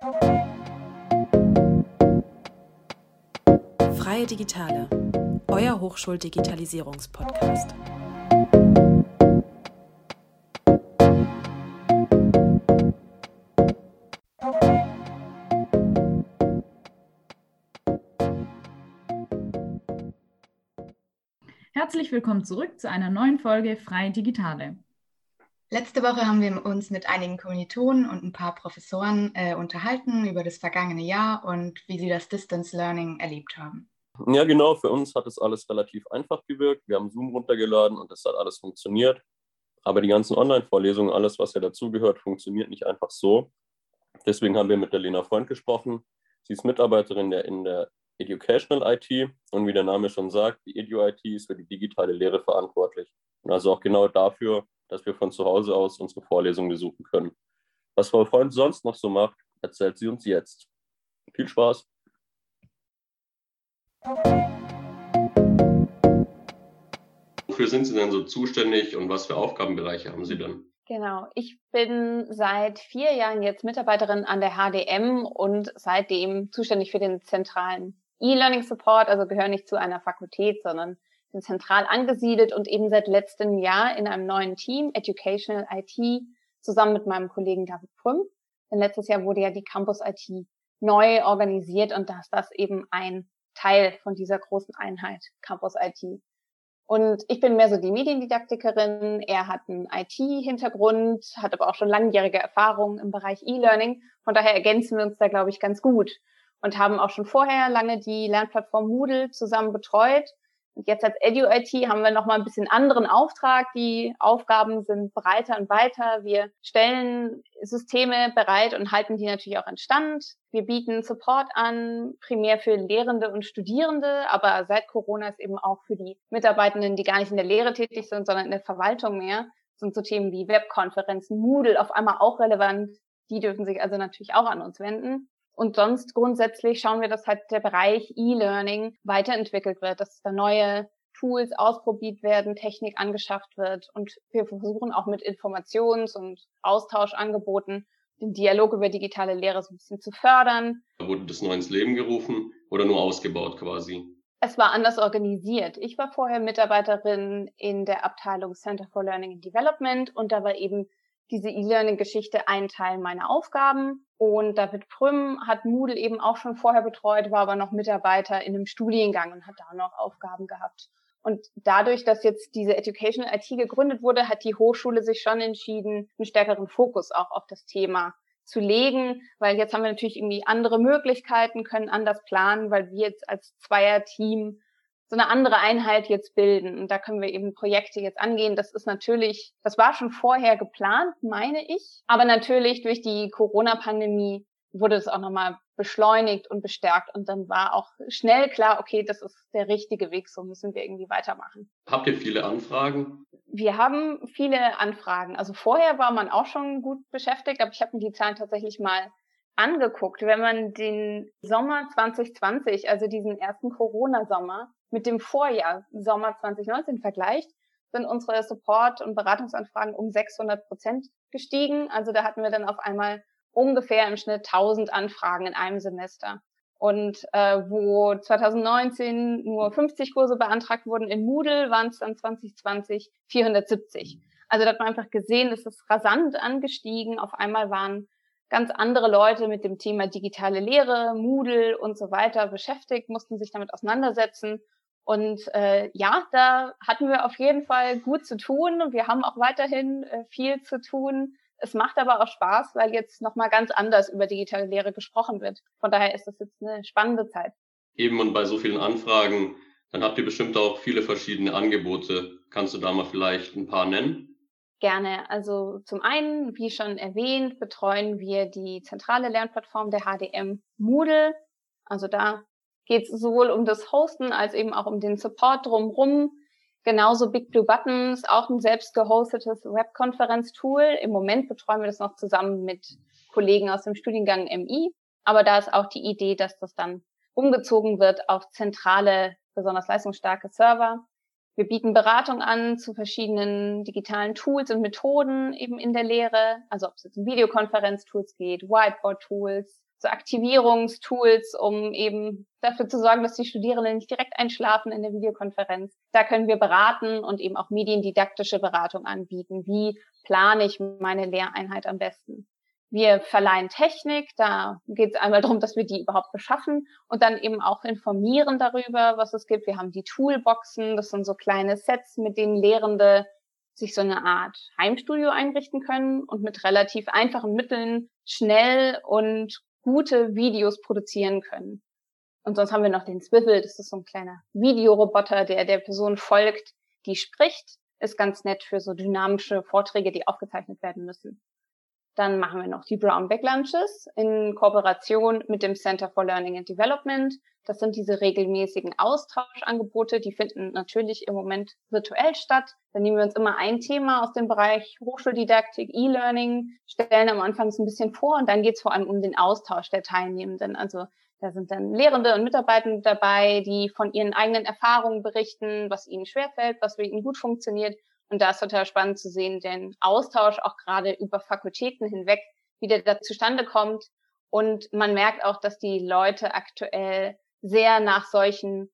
Freie Digitale, euer Hochschuldigitalisierungspodcast. Herzlich willkommen zurück zu einer neuen Folge Freie Digitale. Letzte Woche haben wir uns mit einigen Kommilitonen und ein paar Professoren äh, unterhalten über das vergangene Jahr und wie sie das Distance Learning erlebt haben. Ja, genau. Für uns hat es alles relativ einfach gewirkt. Wir haben Zoom runtergeladen und es hat alles funktioniert. Aber die ganzen Online-Vorlesungen, alles, was ja dazugehört, funktioniert nicht einfach so. Deswegen haben wir mit der Lena Freund gesprochen. Sie ist Mitarbeiterin der, in der Educational IT und wie der Name schon sagt, die Edu-IT ist für die digitale Lehre verantwortlich. Und also auch genau dafür, dass wir von zu Hause aus unsere Vorlesungen besuchen können. Was Frau Freund sonst noch so macht, erzählt sie uns jetzt. Viel Spaß! Wofür sind Sie denn so zuständig und was für Aufgabenbereiche haben Sie denn? Genau, ich bin seit vier Jahren jetzt Mitarbeiterin an der HDM und seitdem zuständig für den zentralen E-Learning Support, also gehöre nicht zu einer Fakultät, sondern sind zentral angesiedelt und eben seit letztem Jahr in einem neuen Team, Educational IT, zusammen mit meinem Kollegen David Prüm. Denn letztes Jahr wurde ja die Campus IT neu organisiert und da ist das eben ein Teil von dieser großen Einheit Campus IT. Und ich bin mehr so die Mediendidaktikerin. Er hat einen IT-Hintergrund, hat aber auch schon langjährige Erfahrung im Bereich E-Learning. Von daher ergänzen wir uns da, glaube ich, ganz gut und haben auch schon vorher lange die Lernplattform Moodle zusammen betreut jetzt als EduIT haben wir nochmal ein bisschen anderen Auftrag. Die Aufgaben sind breiter und weiter. Wir stellen Systeme bereit und halten die natürlich auch in Stand. Wir bieten Support an, primär für Lehrende und Studierende, aber seit Corona ist eben auch für die Mitarbeitenden, die gar nicht in der Lehre tätig sind, sondern in der Verwaltung mehr, sind so Themen wie Webkonferenzen, Moodle auf einmal auch relevant. Die dürfen sich also natürlich auch an uns wenden. Und sonst grundsätzlich schauen wir, dass halt der Bereich E-Learning weiterentwickelt wird, dass da neue Tools ausprobiert werden, Technik angeschafft wird und wir versuchen auch mit Informations- und Austauschangeboten den Dialog über digitale Lehre so ein bisschen zu fördern. Wurde das neu ins Leben gerufen oder nur ausgebaut quasi? Es war anders organisiert. Ich war vorher Mitarbeiterin in der Abteilung Center for Learning and Development und da war eben diese E-Learning-Geschichte ein Teil meiner Aufgaben. Und David Prüm hat Moodle eben auch schon vorher betreut, war aber noch Mitarbeiter in einem Studiengang und hat da noch Aufgaben gehabt. Und dadurch, dass jetzt diese Educational IT gegründet wurde, hat die Hochschule sich schon entschieden, einen stärkeren Fokus auch auf das Thema zu legen, weil jetzt haben wir natürlich irgendwie andere Möglichkeiten, können anders planen, weil wir jetzt als Zweierteam so eine andere Einheit jetzt bilden. Und da können wir eben Projekte jetzt angehen. Das ist natürlich, das war schon vorher geplant, meine ich. Aber natürlich durch die Corona-Pandemie wurde es auch nochmal beschleunigt und bestärkt. Und dann war auch schnell klar, okay, das ist der richtige Weg, so müssen wir irgendwie weitermachen. Habt ihr viele Anfragen? Wir haben viele Anfragen. Also vorher war man auch schon gut beschäftigt, aber ich habe mir die Zahlen tatsächlich mal angeguckt. Wenn man den Sommer 2020, also diesen ersten Corona-Sommer, mit dem Vorjahr, Sommer 2019, vergleicht, sind unsere Support- und Beratungsanfragen um 600 Prozent gestiegen. Also da hatten wir dann auf einmal ungefähr im Schnitt 1000 Anfragen in einem Semester. Und äh, wo 2019 nur 50 Kurse beantragt wurden in Moodle, waren es dann 2020 470. Also da hat man einfach gesehen, es ist rasant angestiegen. Auf einmal waren ganz andere Leute mit dem Thema digitale Lehre, Moodle und so weiter beschäftigt, mussten sich damit auseinandersetzen und äh, ja, da hatten wir auf jeden Fall gut zu tun und wir haben auch weiterhin äh, viel zu tun. Es macht aber auch Spaß, weil jetzt nochmal ganz anders über digitale Lehre gesprochen wird. Von daher ist das jetzt eine spannende Zeit. Eben und bei so vielen Anfragen, dann habt ihr bestimmt auch viele verschiedene Angebote. Kannst du da mal vielleicht ein paar nennen? Gerne. Also zum einen, wie schon erwähnt, betreuen wir die zentrale Lernplattform der HDM Moodle. Also da geht es sowohl um das Hosten als eben auch um den Support drumherum. Genauso Big Blue Buttons, auch ein selbst gehostetes Webkonferenztool. Im Moment betreuen wir das noch zusammen mit Kollegen aus dem Studiengang MI. Aber da ist auch die Idee, dass das dann umgezogen wird auf zentrale, besonders leistungsstarke Server. Wir bieten Beratung an zu verschiedenen digitalen Tools und Methoden eben in der Lehre. Also ob es jetzt um Videokonferenztools geht, Whiteboard-Tools, so Aktivierungstools, um eben dafür zu sorgen, dass die Studierenden nicht direkt einschlafen in der Videokonferenz. Da können wir beraten und eben auch mediendidaktische Beratung anbieten. Wie plane ich meine Lehreinheit am besten? Wir verleihen Technik, da geht es einmal darum, dass wir die überhaupt beschaffen und dann eben auch informieren darüber, was es gibt. Wir haben die Toolboxen, das sind so kleine Sets, mit denen Lehrende sich so eine Art Heimstudio einrichten können und mit relativ einfachen Mitteln schnell und gute Videos produzieren können. Und sonst haben wir noch den Swivel, das ist so ein kleiner Videoroboter, der der Person folgt, die spricht. Ist ganz nett für so dynamische Vorträge, die aufgezeichnet werden müssen. Dann machen wir noch die Brown Bag Lunches in Kooperation mit dem Center for Learning and Development. Das sind diese regelmäßigen Austauschangebote, die finden natürlich im Moment virtuell statt. Dann nehmen wir uns immer ein Thema aus dem Bereich Hochschuldidaktik, E-Learning, stellen am Anfang so ein bisschen vor und dann geht es vor allem um den Austausch der Teilnehmenden. Also da sind dann Lehrende und Mitarbeitende dabei, die von ihren eigenen Erfahrungen berichten, was ihnen schwerfällt, was für ihnen gut funktioniert und da ist total spannend zu sehen, den Austausch auch gerade über Fakultäten hinweg, wie der da zustande kommt. Und man merkt auch, dass die Leute aktuell sehr nach solchen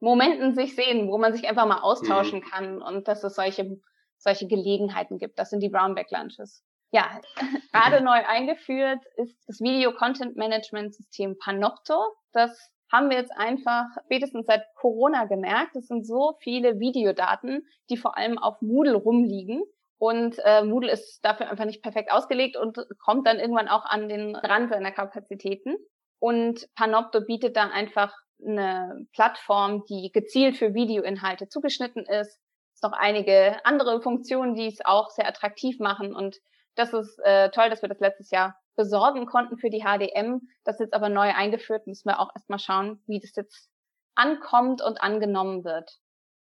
Momenten sich sehen, wo man sich einfach mal austauschen mhm. kann und dass es solche, solche Gelegenheiten gibt. Das sind die Brownback Lunches. Ja, gerade neu eingeführt ist das Video Content Management System Panopto. Das haben wir jetzt einfach spätestens seit Corona gemerkt. Es sind so viele Videodaten, die vor allem auf Moodle rumliegen. Und äh, Moodle ist dafür einfach nicht perfekt ausgelegt und kommt dann irgendwann auch an den Rand seiner Kapazitäten. Und Panopto bietet da einfach eine Plattform, die gezielt für Videoinhalte zugeschnitten ist. Es noch einige andere Funktionen, die es auch sehr attraktiv machen. Und das ist äh, toll, dass wir das letztes Jahr besorgen konnten für die HDM. Das ist jetzt aber neu eingeführt, müssen wir auch erstmal schauen, wie das jetzt ankommt und angenommen wird.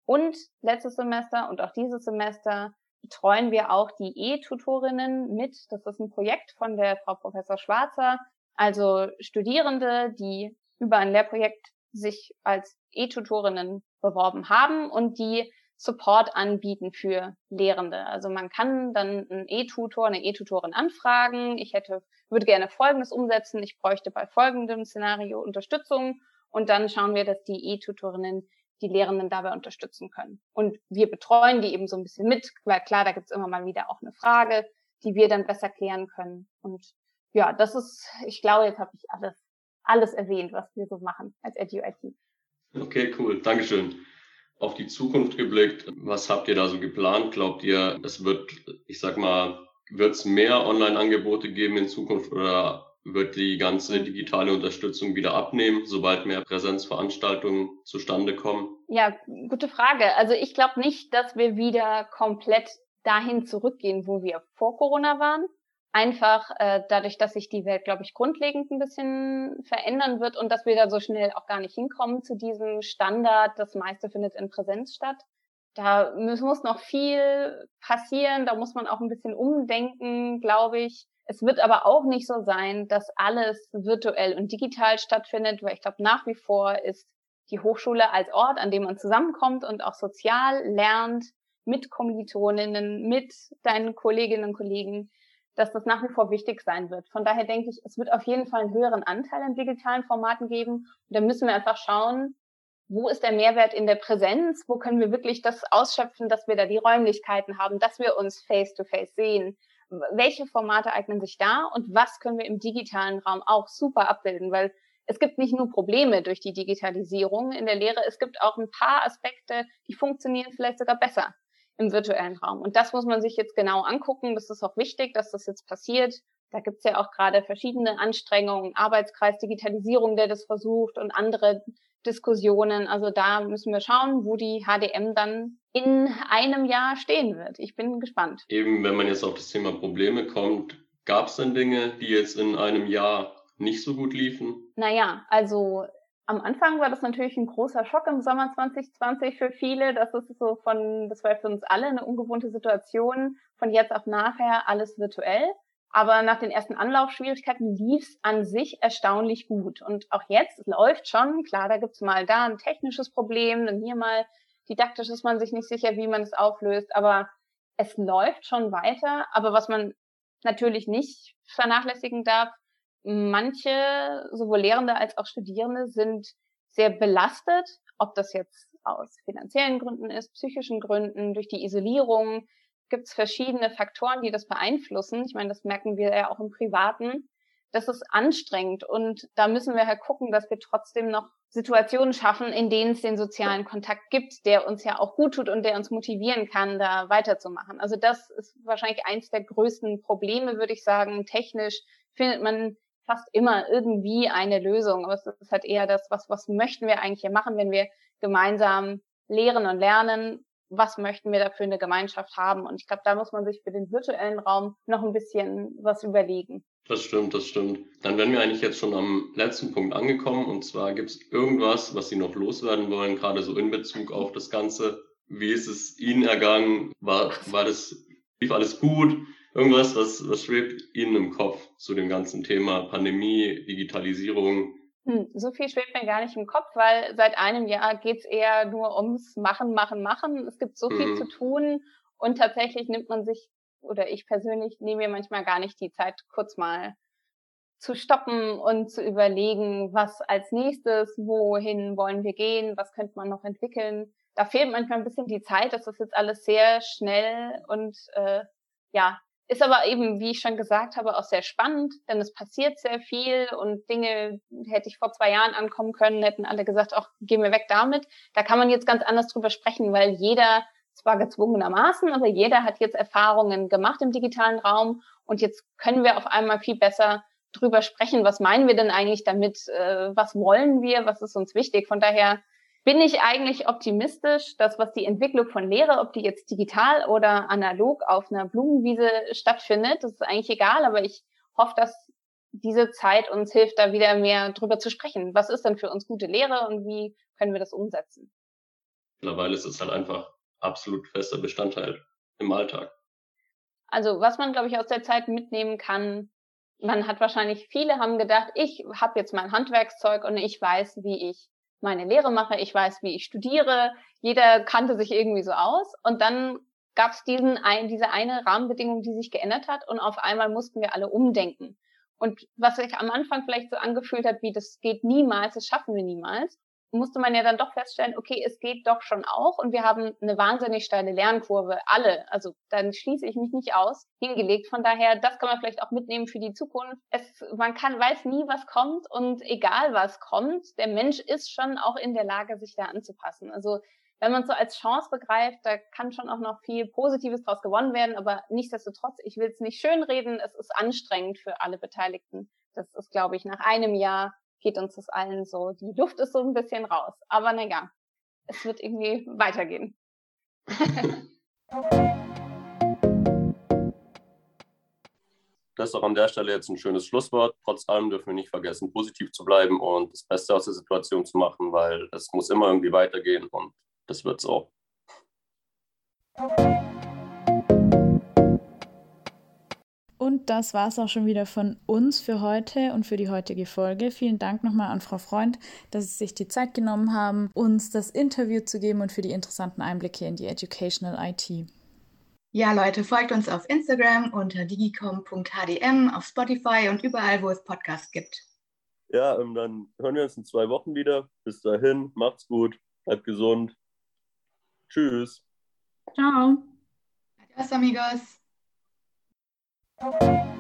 Und letztes Semester und auch dieses Semester betreuen wir auch die E-Tutorinnen mit. Das ist ein Projekt von der Frau Professor Schwarzer. Also Studierende, die über ein Lehrprojekt sich als E-Tutorinnen beworben haben und die Support anbieten für Lehrende. Also man kann dann einen E-Tutor, eine E-Tutorin anfragen. Ich hätte, würde gerne Folgendes umsetzen. Ich bräuchte bei folgendem Szenario Unterstützung. Und dann schauen wir, dass die E-Tutorinnen die Lehrenden dabei unterstützen können. Und wir betreuen die eben so ein bisschen mit, weil klar, da gibt's immer mal wieder auch eine Frage, die wir dann besser klären können. Und ja, das ist, ich glaube, jetzt habe ich alles, alles erwähnt, was wir so machen als EduIT. Okay, cool. Dankeschön auf die Zukunft geblickt, was habt ihr da so geplant? Glaubt ihr, es wird, ich sag mal, wird es mehr Online-Angebote geben in Zukunft oder wird die ganze digitale Unterstützung wieder abnehmen, sobald mehr Präsenzveranstaltungen zustande kommen? Ja, gute Frage. Also ich glaube nicht, dass wir wieder komplett dahin zurückgehen, wo wir vor Corona waren einfach äh, dadurch, dass sich die Welt, glaube ich, grundlegend ein bisschen verändern wird und dass wir da so schnell auch gar nicht hinkommen zu diesem Standard, das meiste findet in Präsenz statt. Da muss, muss noch viel passieren, da muss man auch ein bisschen umdenken, glaube ich. Es wird aber auch nicht so sein, dass alles virtuell und digital stattfindet, weil ich glaube, nach wie vor ist die Hochschule als Ort, an dem man zusammenkommt und auch sozial lernt, mit Kommilitoninnen, mit deinen Kolleginnen und Kollegen, dass das nach wie vor wichtig sein wird. Von daher denke ich, es wird auf jeden Fall einen höheren Anteil an digitalen Formaten geben. Und da müssen wir einfach schauen, wo ist der Mehrwert in der Präsenz? Wo können wir wirklich das ausschöpfen, dass wir da die Räumlichkeiten haben, dass wir uns face-to-face -face sehen? Welche Formate eignen sich da und was können wir im digitalen Raum auch super abbilden? Weil es gibt nicht nur Probleme durch die Digitalisierung in der Lehre, es gibt auch ein paar Aspekte, die funktionieren vielleicht sogar besser im virtuellen Raum. Und das muss man sich jetzt genau angucken. Das ist auch wichtig, dass das jetzt passiert. Da gibt's ja auch gerade verschiedene Anstrengungen, Arbeitskreis Digitalisierung, der das versucht und andere Diskussionen. Also da müssen wir schauen, wo die HDM dann in einem Jahr stehen wird. Ich bin gespannt. Eben, wenn man jetzt auf das Thema Probleme kommt, gab es denn Dinge, die jetzt in einem Jahr nicht so gut liefen? Naja, also am Anfang war das natürlich ein großer Schock im Sommer 2020 für viele. Das ist so von, das war für uns alle eine ungewohnte Situation. Von jetzt auf nachher alles virtuell. Aber nach den ersten Anlaufschwierigkeiten lief es an sich erstaunlich gut. Und auch jetzt läuft schon, klar, da gibt's mal da ein technisches Problem, dann hier mal didaktisch ist man sich nicht sicher, wie man es auflöst. Aber es läuft schon weiter. Aber was man natürlich nicht vernachlässigen darf, manche, sowohl Lehrende als auch Studierende, sind sehr belastet, ob das jetzt aus finanziellen Gründen ist, psychischen Gründen, durch die Isolierung. Gibt es verschiedene Faktoren, die das beeinflussen. Ich meine, das merken wir ja auch im Privaten. Das ist anstrengend und da müssen wir halt gucken, dass wir trotzdem noch Situationen schaffen, in denen es den sozialen Kontakt gibt, der uns ja auch gut tut und der uns motivieren kann, da weiterzumachen. Also das ist wahrscheinlich eins der größten Probleme, würde ich sagen. Technisch findet man fast immer irgendwie eine Lösung. Aber es ist halt eher das, was, was möchten wir eigentlich hier machen, wenn wir gemeinsam lehren und lernen? Was möchten wir da für eine Gemeinschaft haben? Und ich glaube, da muss man sich für den virtuellen Raum noch ein bisschen was überlegen. Das stimmt, das stimmt. Dann wären wir eigentlich jetzt schon am letzten Punkt angekommen. Und zwar gibt es irgendwas, was Sie noch loswerden wollen, gerade so in Bezug auf das Ganze. Wie ist es Ihnen ergangen? War, war das, lief alles gut? Irgendwas, was, was schwebt Ihnen im Kopf zu dem ganzen Thema Pandemie, Digitalisierung? Hm, so viel schwebt mir gar nicht im Kopf, weil seit einem Jahr geht's eher nur ums Machen, Machen, Machen. Es gibt so viel mhm. zu tun und tatsächlich nimmt man sich, oder ich persönlich nehme mir manchmal gar nicht die Zeit, kurz mal zu stoppen und zu überlegen, was als nächstes, wohin wollen wir gehen, was könnte man noch entwickeln. Da fehlt manchmal ein bisschen die Zeit, das ist jetzt alles sehr schnell und äh, ja, ist aber eben, wie ich schon gesagt habe, auch sehr spannend, denn es passiert sehr viel und Dinge hätte ich vor zwei Jahren ankommen können, hätten alle gesagt, ach, geh mir weg damit. Da kann man jetzt ganz anders drüber sprechen, weil jeder, zwar gezwungenermaßen, aber jeder hat jetzt Erfahrungen gemacht im digitalen Raum und jetzt können wir auf einmal viel besser drüber sprechen, was meinen wir denn eigentlich damit, äh, was wollen wir, was ist uns wichtig. Von daher bin ich eigentlich optimistisch, dass was die Entwicklung von Lehre, ob die jetzt digital oder analog auf einer Blumenwiese stattfindet, das ist eigentlich egal, aber ich hoffe, dass diese Zeit uns hilft, da wieder mehr drüber zu sprechen. Was ist denn für uns gute Lehre und wie können wir das umsetzen? Mittlerweile ist es halt einfach absolut fester Bestandteil im Alltag. Also was man, glaube ich, aus der Zeit mitnehmen kann, man hat wahrscheinlich, viele haben gedacht, ich habe jetzt mein Handwerkszeug und ich weiß, wie ich meine Lehre mache, ich weiß, wie ich studiere, jeder kannte sich irgendwie so aus. Und dann gab es diesen ein, diese eine Rahmenbedingung, die sich geändert hat. Und auf einmal mussten wir alle umdenken. Und was sich am Anfang vielleicht so angefühlt hat, wie das geht niemals, das schaffen wir niemals, musste man ja dann doch feststellen, okay, es geht doch schon auch und wir haben eine wahnsinnig steile Lernkurve, alle, also dann schließe ich mich nicht aus, hingelegt. Von daher, das kann man vielleicht auch mitnehmen für die Zukunft. Es, man kann, weiß nie, was kommt und egal was kommt, der Mensch ist schon auch in der Lage, sich da anzupassen. Also wenn man es so als Chance begreift, da kann schon auch noch viel Positives draus gewonnen werden, aber nichtsdestotrotz, ich will es nicht schönreden, es ist anstrengend für alle Beteiligten. Das ist, glaube ich, nach einem Jahr geht uns das allen so. Die Luft ist so ein bisschen raus. Aber naja, es wird irgendwie weitergehen. Das ist auch an der Stelle jetzt ein schönes Schlusswort. Trotz allem dürfen wir nicht vergessen, positiv zu bleiben und das Beste aus der Situation zu machen, weil es muss immer irgendwie weitergehen und das wird es auch. Und das war es auch schon wieder von uns für heute und für die heutige Folge. Vielen Dank nochmal an Frau Freund, dass Sie sich die Zeit genommen haben, uns das Interview zu geben und für die interessanten Einblicke in die Educational IT. Ja, Leute, folgt uns auf Instagram unter digicom.hdm, auf Spotify und überall, wo es Podcasts gibt. Ja, ähm, dann hören wir uns in zwei Wochen wieder. Bis dahin, macht's gut, bleibt gesund. Tschüss. Ciao. Adios, amigos. Thank you.